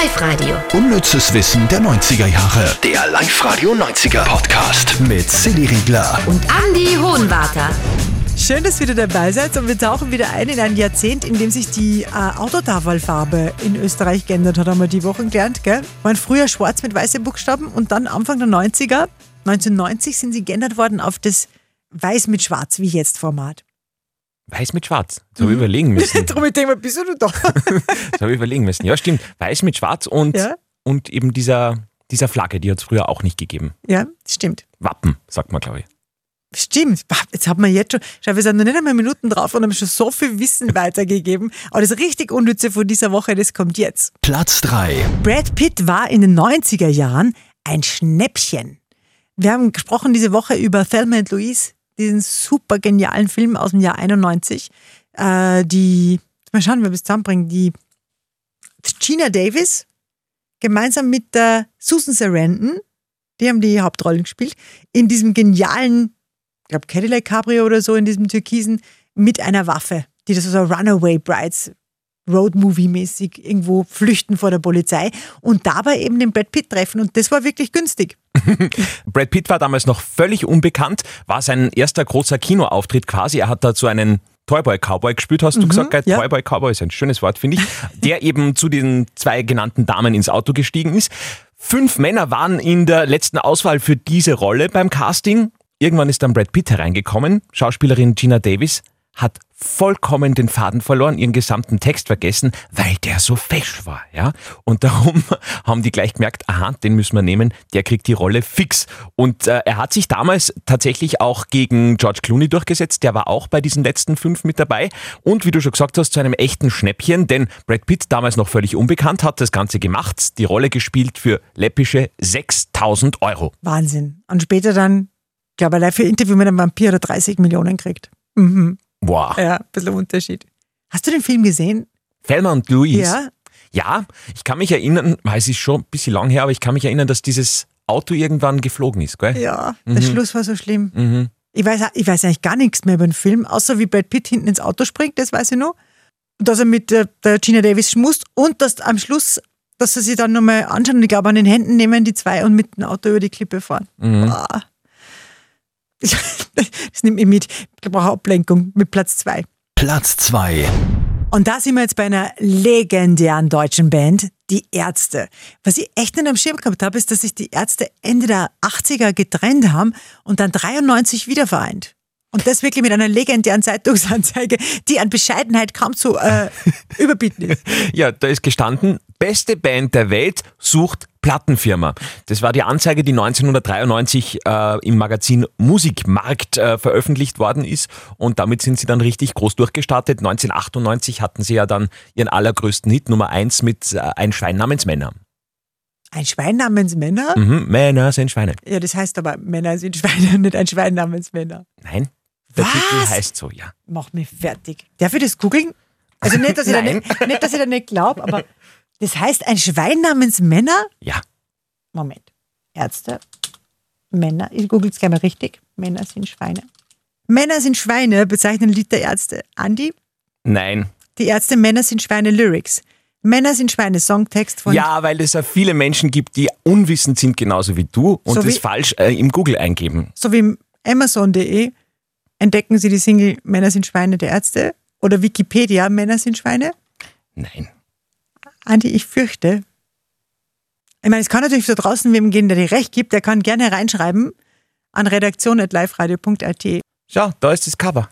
Live-Radio. Unnützes Wissen der 90er Jahre. Der Live-Radio 90er Podcast mit Silly Riegler. Und Andy Hohenwarter. Schön, dass ihr wieder dabei seid und wir tauchen wieder ein in ein Jahrzehnt, in dem sich die äh, Autotafelfarbe in Österreich geändert hat, haben wir die Woche gelernt, gell? Waren früher schwarz mit weißen Buchstaben und dann Anfang der 90er, 1990 sind sie geändert worden auf das Weiß mit Schwarz, wie jetzt Format. Weiß mit Schwarz. Das habe ich überlegen müssen. Darum ich denke mir, bist du da? Das habe ich überlegen müssen. Ja, stimmt. Weiß mit Schwarz und, Ja. und eben dieser, dieser Flagge, die hat es früher auch nicht gegeben. ja, stimmt. Wappen, sagt man, glaube ich. Stimmt. Jetzt haben wir jetzt schon, schau, wir sind noch nicht einmal Minuten drauf und haben schon so viel Wissen weitergegeben. Aber das richtig Unnütze von dieser Woche, das kommt jetzt. Platz 3. Brad Pitt war in den 90er Jahren ein Schnäppchen. Wir haben gesprochen diese Woche über Thelma und Louise, diesen super genialen Film aus dem Jahr 91. Äh, die, mal schauen, wer wir es zusammenbringen, die Gina Davis gemeinsam mit der Susan Sarandon, die haben die Hauptrollen gespielt, in diesem genialen, ich glaube Cadillac Cabrio oder so, in diesem Türkisen, mit einer Waffe, die das so Runaway Brides Road-Movie-mäßig irgendwo flüchten vor der Polizei und dabei eben den Brad Pitt treffen. Und das war wirklich günstig. Brad Pitt war damals noch völlig unbekannt, war sein erster großer Kinoauftritt quasi. Er hat dazu einen Toyboy Cowboy gespielt, hast du gesagt, gell? ja. Toyboy Cowboy ist ein schönes Wort, finde ich. Der eben zu den zwei genannten Damen ins Auto gestiegen ist. Fünf Männer waren in der letzten Auswahl für diese Rolle beim Casting. Irgendwann ist dann Brad Pitt hereingekommen. Schauspielerin Gina Davis hat vollkommen den Faden verloren, ihren gesamten Text vergessen, weil der so fesch war, ja. Und darum haben die gleich gemerkt, aha, den müssen wir nehmen, der kriegt die Rolle fix. Und äh, er hat sich damals tatsächlich auch gegen George Clooney durchgesetzt, der war auch bei diesen letzten fünf mit dabei. Und wie du schon gesagt hast, zu einem echten Schnäppchen, denn Brad Pitt, damals noch völlig unbekannt, hat das Ganze gemacht, die Rolle gespielt für läppische 6000 Euro. Wahnsinn. Und später dann, ich glaube, allein für Interview mit einem Vampir hat er 30 Millionen gekriegt. Wow. Ja, ein bisschen Unterschied. Hast du den Film gesehen? Thelma und Louise. Ja. Ja, ich kann mich erinnern, weil es ist schon ein bisschen lang her, aber ich kann mich erinnern, dass dieses Auto irgendwann geflogen ist, gell? Ja, der Schluss war so schlimm. Mhm. Ich, weiß, ich weiß eigentlich gar nichts mehr über den Film, außer wie Brad Pitt hinten ins Auto springt, das weiß ich noch. Dass er mit der, der Gina Davis schmust und dass am Schluss, dass sie sich dann nochmal anschauen und ich glaube an den Händen nehmen die zwei und mit dem Auto über die Klippe fahren. Ah. Das nimmt mich mit. Ich brauche Ablenkung mit Platz zwei. Platz 2. Und da sind wir jetzt bei einer legendären deutschen Band, die Ärzte. Was ich echt nicht am Schirm gehabt habe, ist, dass sich die Ärzte Ende der 80er getrennt haben und dann 93 wieder vereint. Und das wirklich mit einer legendären Zeitungsanzeige, die an Bescheidenheit kaum zu äh, überbieten ist. Ja, da ist gestanden, beste Band der Welt sucht Plattenfirma. Das war die Anzeige, die 1993 äh, im Magazin Musikmarkt äh, veröffentlicht worden ist und damit sind sie dann richtig groß durchgestartet. 1998 hatten sie ja dann ihren allergrößten Hit Nummer 1 mit äh, Ein Schwein namens Männer. Ein Schwein namens Männer? Mhm, Männer sind Schweine. Ja, das heißt aber, Männer sind Schweine, nicht ein Schwein namens Männer. Nein, der Was? Titel heißt so, ja. Mach mich fertig. Darf ich das googeln? Also nicht, dass ich da nicht, nicht, dass ich da nicht glaube, aber das heißt ein Schwein namens Männer? Ja, Moment. Ärzte, Männer, ich google es gerne mal richtig. Männer sind Schweine. Männer sind Schweine bezeichnen Lied der Ärzte. Andi, nein. die Ärzte Männer sind Schweine Lyrics. Männer sind Schweine Songtext von Ja, weil es ja viele Menschen gibt, die unwissend sind, genauso wie du, und So das falsch äh, im Google eingeben. so wie im Amazon.de entdecken Sie die Single Männer sind Schweine der Ärzte oder Wikipedia Männer sind Schweine. Nein. Andi, ich fürchte. Ich meine, es kann natürlich da draußen wem gehen, der dir recht gibt, der kann gerne reinschreiben an redaktion.liveradio.at. Schau, da ist das Cover.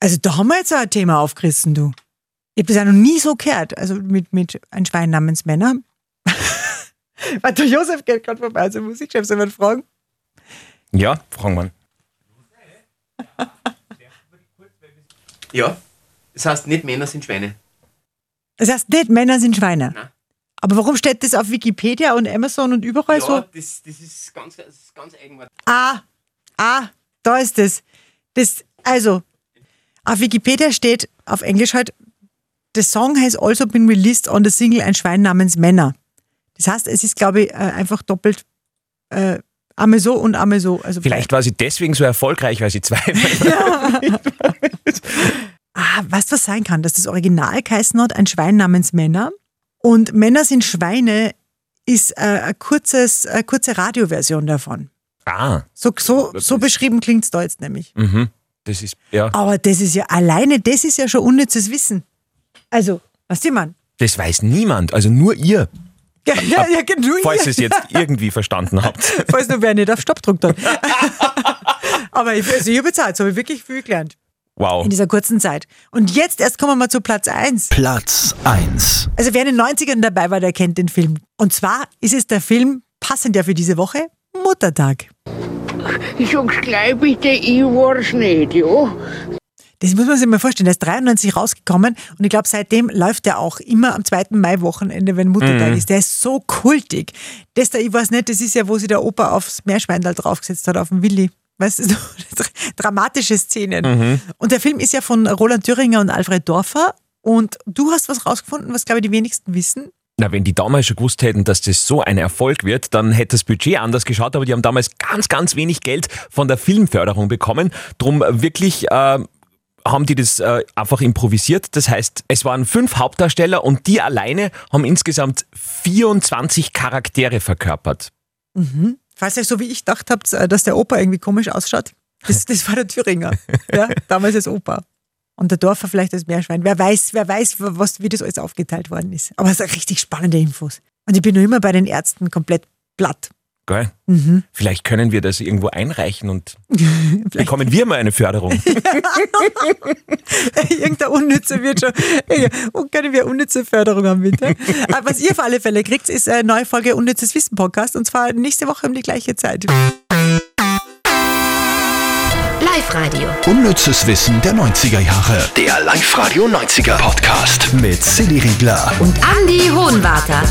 Also da haben wir jetzt auch ein Thema aufgerissen, du. Ich habe das ja noch nie so gehört. Also mit, mit ein Schwein namens Männer. Warte, Josef geht gerade vorbei, also Musikchef, soll man fragen? Ja, fragen wir. Ja, das heißt nicht Männer sind Schweine. Das heißt nicht, Männer sind Schweine. Nein. Aber warum steht das auf Wikipedia und Amazon und überall ja, so? das, das ist ganz, das ist ganz eigenartig. Ah, ah, da ist es. Das, also, auf Wikipedia steht auf Englisch halt, the song has also been released on the single Ein Schwein namens Männer. Das heißt, es ist, glaube ich, äh, einfach doppelt äh, einmal so und einmal so. Also Vielleicht war sie deswegen so erfolgreich, weil sie zwei. Ah, weißt du, was sein kann? Dass das Original geheißen hat, ein Schwein namens Männer Und Männer sind Schweine ist äh, ein kurzes, eine kurze Radioversion davon. Ah, So, so, so beschrieben klingt es da jetzt nämlich. mhm. das ist, ja, Aber das ist ja alleine, das ist ja schon unnützes Wissen. Also, was die man? das weiß niemand, also nur ihr, Ja, ja, ja, genau. falls ihr es jetzt irgendwie verstanden habt. Falls nur wer nicht auf Stopp drückt hat. Aber ich, also ich habe Zeit, so habe ich wirklich viel gelernt Wow. in dieser kurzen Zeit. Und jetzt erst kommen wir mal zu Platz 1. Platz 1. Also wer in den 90ern dabei war, der kennt den Film. Und zwar ist es der Film, passend ja für diese Woche, Muttertag. Ich sag's gleich bitte, ich war's nicht, ja? Das muss man sich mal vorstellen. Der ist 93 rausgekommen und ich glaube, seitdem läuft der auch immer am 2. Mai-Wochenende, wenn Muttertag ist. Der ist so kultig. Das da, ich weiß nicht, das ist ja, wo sich der Opa aufs Meerschweindal draufgesetzt hat, auf den Willi. Weißt du, dramatische Szenen. Und der Film ist ja von Roland Thüringer und Alfred Dorfer. Und du hast was rausgefunden, was, glaube ich, die wenigsten wissen. Na, wenn die damals schon gewusst hätten, dass das so ein Erfolg wird, dann hätte das Budget anders geschaut, aber die haben damals ganz, ganz wenig Geld von der Filmförderung bekommen. Drum wirklich äh, haben die das äh, einfach improvisiert. Das heißt, es waren fünf Hauptdarsteller und die alleine haben insgesamt 24 Charaktere verkörpert. Falls ihr so wie ich gedacht habt, äh, dass der Opa irgendwie komisch ausschaut, das, das war der Thüringer. Ja, damals als Opa. Und der Dorfer vielleicht als Meerschwein. Wer weiß, wer weiß, was, wie das alles aufgeteilt worden ist. Aber es sind richtig spannende Infos. Und ich bin noch immer bei den Ärzten komplett platt. Gell? Mhm. Vielleicht können wir das irgendwo einreichen und bekommen wir mal eine Förderung. Irgendein Unnütze wird schon. Und können wir unnütze Förderung haben, bitte? Aber was ihr auf alle Fälle kriegt, ist eine neue Folge Unnützes Wissen Podcast. Und zwar nächste Woche um die gleiche Zeit. Live-Radio. Unnützes Wissen der 90er Jahre. Der Live-Radio 90er Podcast mit Silly Riegler. Und Andy Hohenwarter.